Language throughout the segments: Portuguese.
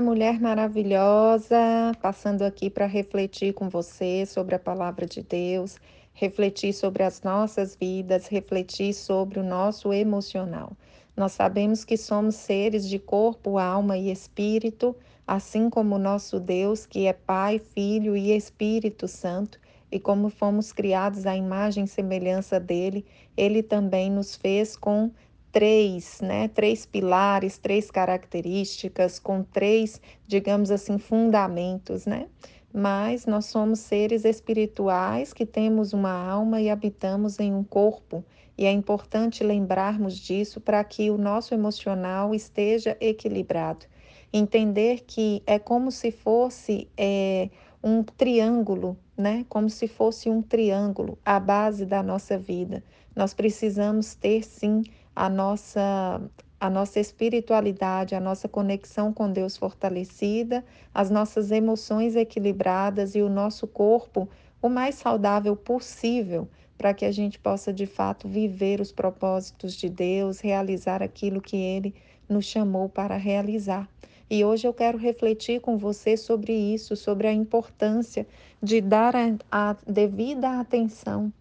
Mulher maravilhosa, passando aqui para refletir com você sobre a palavra de Deus, refletir sobre as nossas vidas, refletir sobre o nosso emocional. Nós sabemos que somos seres de corpo, alma e espírito, assim como nosso Deus, que é Pai, Filho e Espírito Santo, e como fomos criados à imagem e semelhança dele, ele também nos fez com três, né, três pilares, três características, com três, digamos assim, fundamentos, né? Mas nós somos seres espirituais que temos uma alma e habitamos em um corpo, e é importante lembrarmos disso para que o nosso emocional esteja equilibrado. Entender que é como se fosse é, um triângulo, né? Como se fosse um triângulo, a base da nossa vida. Nós precisamos ter sim a nossa a nossa espiritualidade, a nossa conexão com Deus fortalecida, as nossas emoções equilibradas e o nosso corpo o mais saudável possível, para que a gente possa de fato viver os propósitos de Deus, realizar aquilo que ele nos chamou para realizar. E hoje eu quero refletir com você sobre isso, sobre a importância de dar a, a devida atenção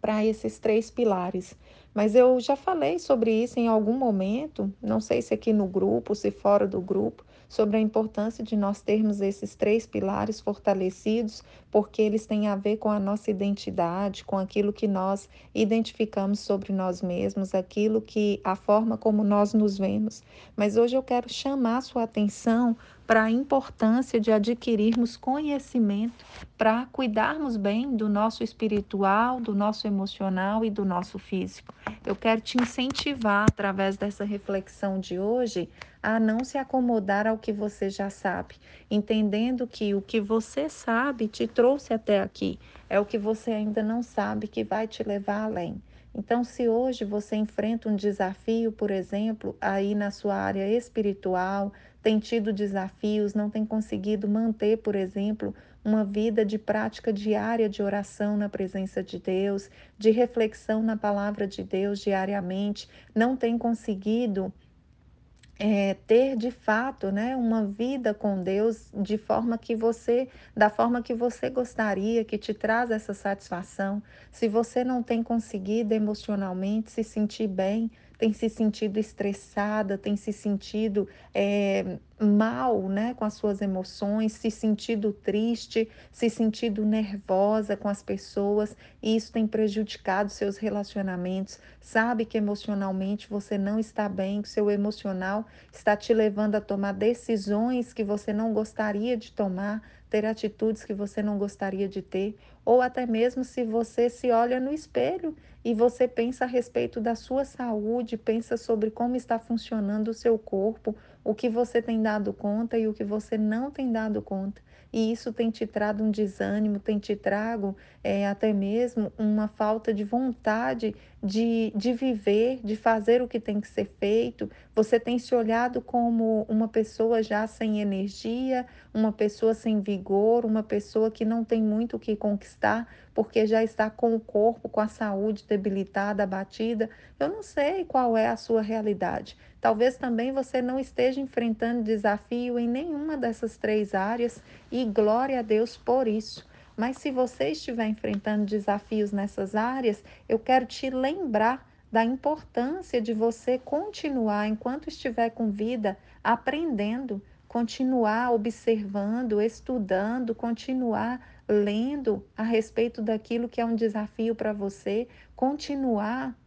para esses três pilares. Mas eu já falei sobre isso em algum momento, não sei se aqui no grupo, se fora do grupo, sobre a importância de nós termos esses três pilares fortalecidos, porque eles têm a ver com a nossa identidade, com aquilo que nós identificamos sobre nós mesmos, aquilo que a forma como nós nos vemos. Mas hoje eu quero chamar a sua atenção para a importância de adquirirmos conhecimento para cuidarmos bem do nosso espiritual, do nosso emocional e do nosso físico. Eu quero te incentivar através dessa reflexão de hoje a não se acomodar ao que você já sabe, entendendo que o que você sabe te trouxe até aqui, é o que você ainda não sabe que vai te levar além. Então, se hoje você enfrenta um desafio, por exemplo, aí na sua área espiritual, tem tido desafios, não tem conseguido manter, por exemplo, uma vida de prática diária de oração na presença de Deus, de reflexão na palavra de Deus diariamente, não tem conseguido é, ter de fato né, uma vida com Deus de forma que você, da forma que você gostaria, que te traz essa satisfação. Se você não tem conseguido emocionalmente se sentir bem, tem se sentido estressada, tem se sentido é, mal né, com as suas emoções, se sentido triste, se sentido nervosa com as pessoas, e isso tem prejudicado seus relacionamentos. Sabe que emocionalmente você não está bem, que seu emocional está te levando a tomar decisões que você não gostaria de tomar, ter atitudes que você não gostaria de ter, ou até mesmo se você se olha no espelho e você pensa a respeito da sua saúde, pensa sobre como está funcionando o seu corpo, o que você tem dado conta e o que você não tem dado conta e isso tem te trago um desânimo, tem te trago é, até mesmo uma falta de vontade de, de viver, de fazer o que tem que ser feito. Você tem se olhado como uma pessoa já sem energia, uma pessoa sem vigor, uma pessoa que não tem muito o que conquistar, porque já está com o corpo, com a saúde debilitada, abatida. Eu não sei qual é a sua realidade. Talvez também você não esteja enfrentando desafio em nenhuma dessas três áreas e glória a Deus por isso. Mas se você estiver enfrentando desafios nessas áreas, eu quero te lembrar da importância de você continuar, enquanto estiver com vida, aprendendo, continuar observando, estudando, continuar lendo a respeito daquilo que é um desafio para você, continuar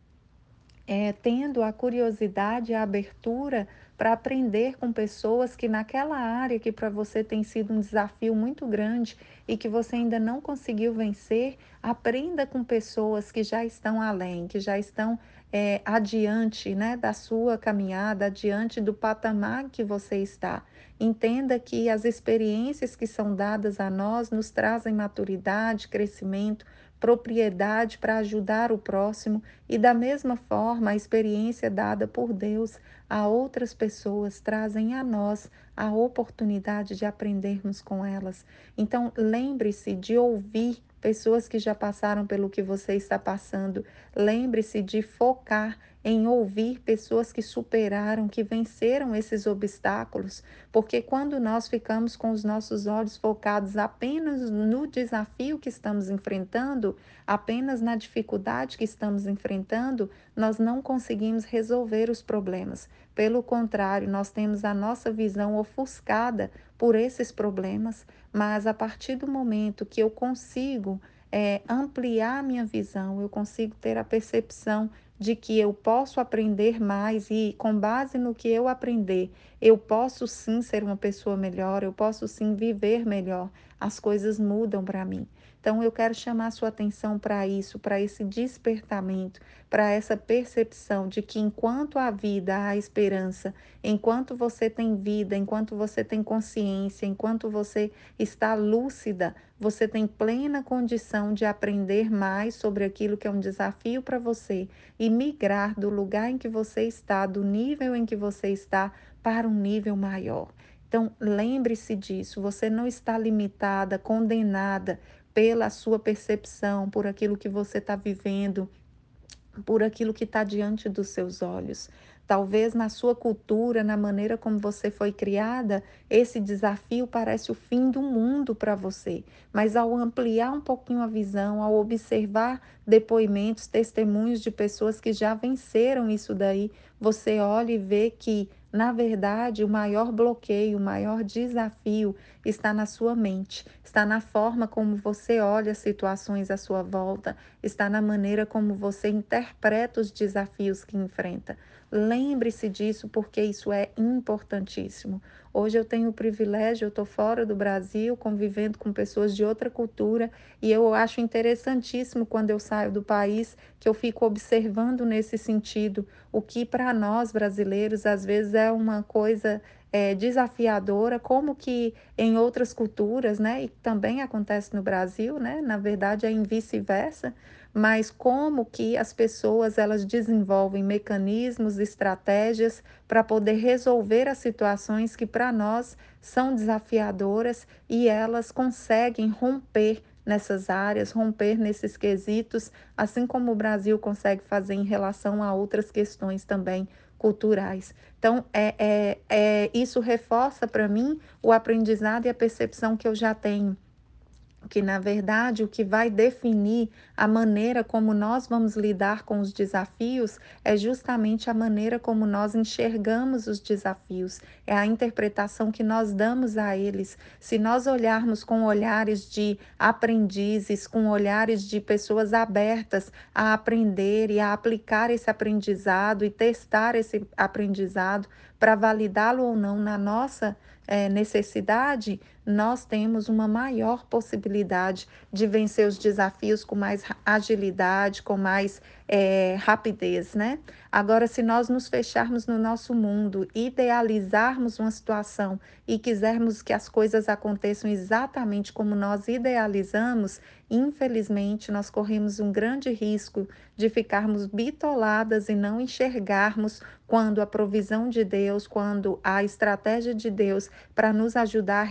é, tendo a curiosidade a abertura para aprender com pessoas que naquela área que para você tem sido um desafio muito grande e que você ainda não conseguiu vencer, aprenda com pessoas que já estão além, que já estão é, adiante né, da sua caminhada, adiante do patamar que você está. Entenda que as experiências que são dadas a nós nos trazem maturidade, crescimento, propriedade para ajudar o próximo e, da mesma forma, a experiência dada por Deus a outras pessoas trazem a nós a oportunidade de aprendermos com elas. Então, lembre-se de ouvir pessoas que já passaram pelo que você está passando. Lembre-se de focar em ouvir pessoas que superaram, que venceram esses obstáculos, porque quando nós ficamos com os nossos olhos focados apenas no desafio que estamos enfrentando, apenas na dificuldade que estamos enfrentando, nós não conseguimos resolver os problemas. Pelo contrário, nós temos a nossa visão ofuscada por esses problemas, mas a partir do momento que eu consigo é, ampliar minha visão, eu consigo ter a percepção de que eu posso aprender mais e, com base no que eu aprender, eu posso sim ser uma pessoa melhor, eu posso sim viver melhor, as coisas mudam para mim. Então, eu quero chamar sua atenção para isso, para esse despertamento, para essa percepção de que enquanto há vida, há esperança, enquanto você tem vida, enquanto você tem consciência, enquanto você está lúcida, você tem plena condição de aprender mais sobre aquilo que é um desafio para você e migrar do lugar em que você está, do nível em que você está, para um nível maior. Então, lembre-se disso, você não está limitada, condenada pela sua percepção, por aquilo que você está vivendo, por aquilo que está diante dos seus olhos. Talvez na sua cultura, na maneira como você foi criada, esse desafio parece o fim do mundo para você. Mas ao ampliar um pouquinho a visão, ao observar depoimentos, testemunhos de pessoas que já venceram isso daí, você olha e vê que na verdade, o maior bloqueio, o maior desafio está na sua mente, está na forma como você olha as situações à sua volta, está na maneira como você interpreta os desafios que enfrenta. Lembre-se disso porque isso é importantíssimo. Hoje eu tenho o privilégio, eu estou fora do Brasil, convivendo com pessoas de outra cultura, e eu acho interessantíssimo quando eu saio do país que eu fico observando nesse sentido o que para nós brasileiros às vezes é uma coisa é, desafiadora, como que em outras culturas, né, e também acontece no Brasil, né, na verdade é em vice-versa, mas como que as pessoas elas desenvolvem mecanismos, estratégias para poder resolver as situações que para nós são desafiadoras e elas conseguem romper nessas áreas, romper nesses quesitos, assim como o Brasil consegue fazer em relação a outras questões também culturais. Então, é, é, é isso reforça para mim o aprendizado e a percepção que eu já tenho que na verdade o que vai definir a maneira como nós vamos lidar com os desafios é justamente a maneira como nós enxergamos os desafios, é a interpretação que nós damos a eles. Se nós olharmos com olhares de aprendizes, com olhares de pessoas abertas a aprender e a aplicar esse aprendizado e testar esse aprendizado para validá-lo ou não na nossa é, necessidade, nós temos uma maior possibilidade de vencer os desafios com mais agilidade, com mais é, rapidez, né? Agora, se nós nos fecharmos no nosso mundo, idealizarmos uma situação e quisermos que as coisas aconteçam exatamente como nós idealizamos, infelizmente nós corremos um grande risco de ficarmos bitoladas e não enxergarmos quando a provisão de Deus, quando a estratégia de Deus para nos ajudar a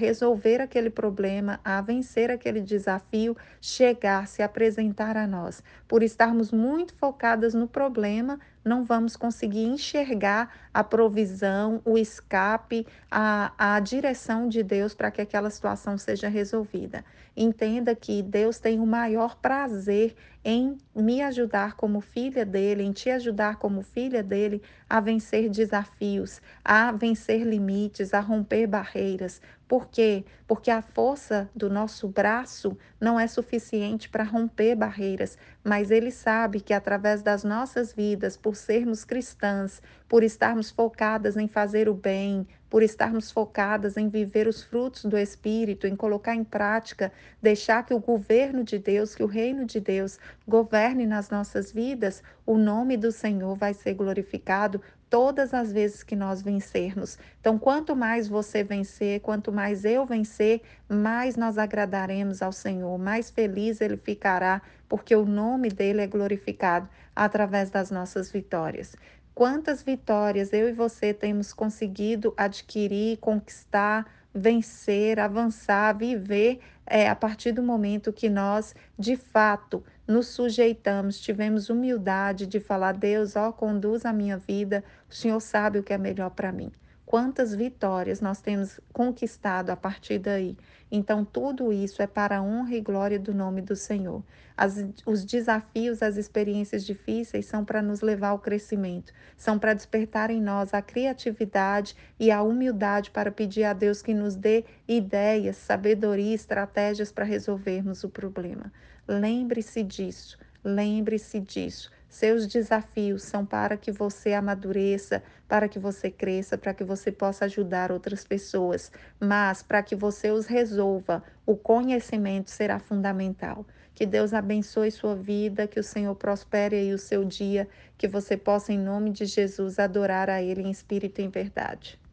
resolver aquele problema, a vencer aquele desafio, chegar, se apresentar a nós. Por estarmos muito focadas no problema, não vamos conseguir enxergar a provisão, o escape, a, a direção de Deus para que aquela situação seja resolvida. Entenda que Deus tem o maior prazer em me ajudar como filha dele, em te ajudar como filha dele a vencer desafios, a vencer limites, a romper barreiras. Por quê? Porque a força do nosso braço não é suficiente para romper barreiras, mas ele sabe que através das nossas vidas, por sermos cristãs, por estarmos focadas em fazer o bem, por estarmos focadas em viver os frutos do Espírito, em colocar em prática, deixar que o governo de Deus, que o reino de Deus governe nas nossas vidas, o nome do Senhor vai ser glorificado todas as vezes que nós vencermos. Então, quanto mais você vencer, quanto mais eu vencer, mais nós agradaremos ao Senhor, mais feliz ele ficará, porque o nome dele é glorificado através das nossas vitórias. Quantas vitórias eu e você temos conseguido adquirir, conquistar, vencer, avançar, viver é, a partir do momento que nós, de fato, nos sujeitamos, tivemos humildade de falar: Deus, ó, conduz a minha vida, o Senhor sabe o que é melhor para mim. Quantas vitórias nós temos conquistado a partir daí. Então, tudo isso é para a honra e glória do nome do Senhor. As, os desafios, as experiências difíceis são para nos levar ao crescimento, são para despertar em nós a criatividade e a humildade para pedir a Deus que nos dê ideias, sabedoria, estratégias para resolvermos o problema. Lembre-se disso, lembre-se disso. Seus desafios são para que você amadureça, para que você cresça, para que você possa ajudar outras pessoas, mas para que você os resolva, o conhecimento será fundamental. Que Deus abençoe sua vida, que o Senhor prospere aí o seu dia, que você possa, em nome de Jesus, adorar a Ele em espírito e em verdade.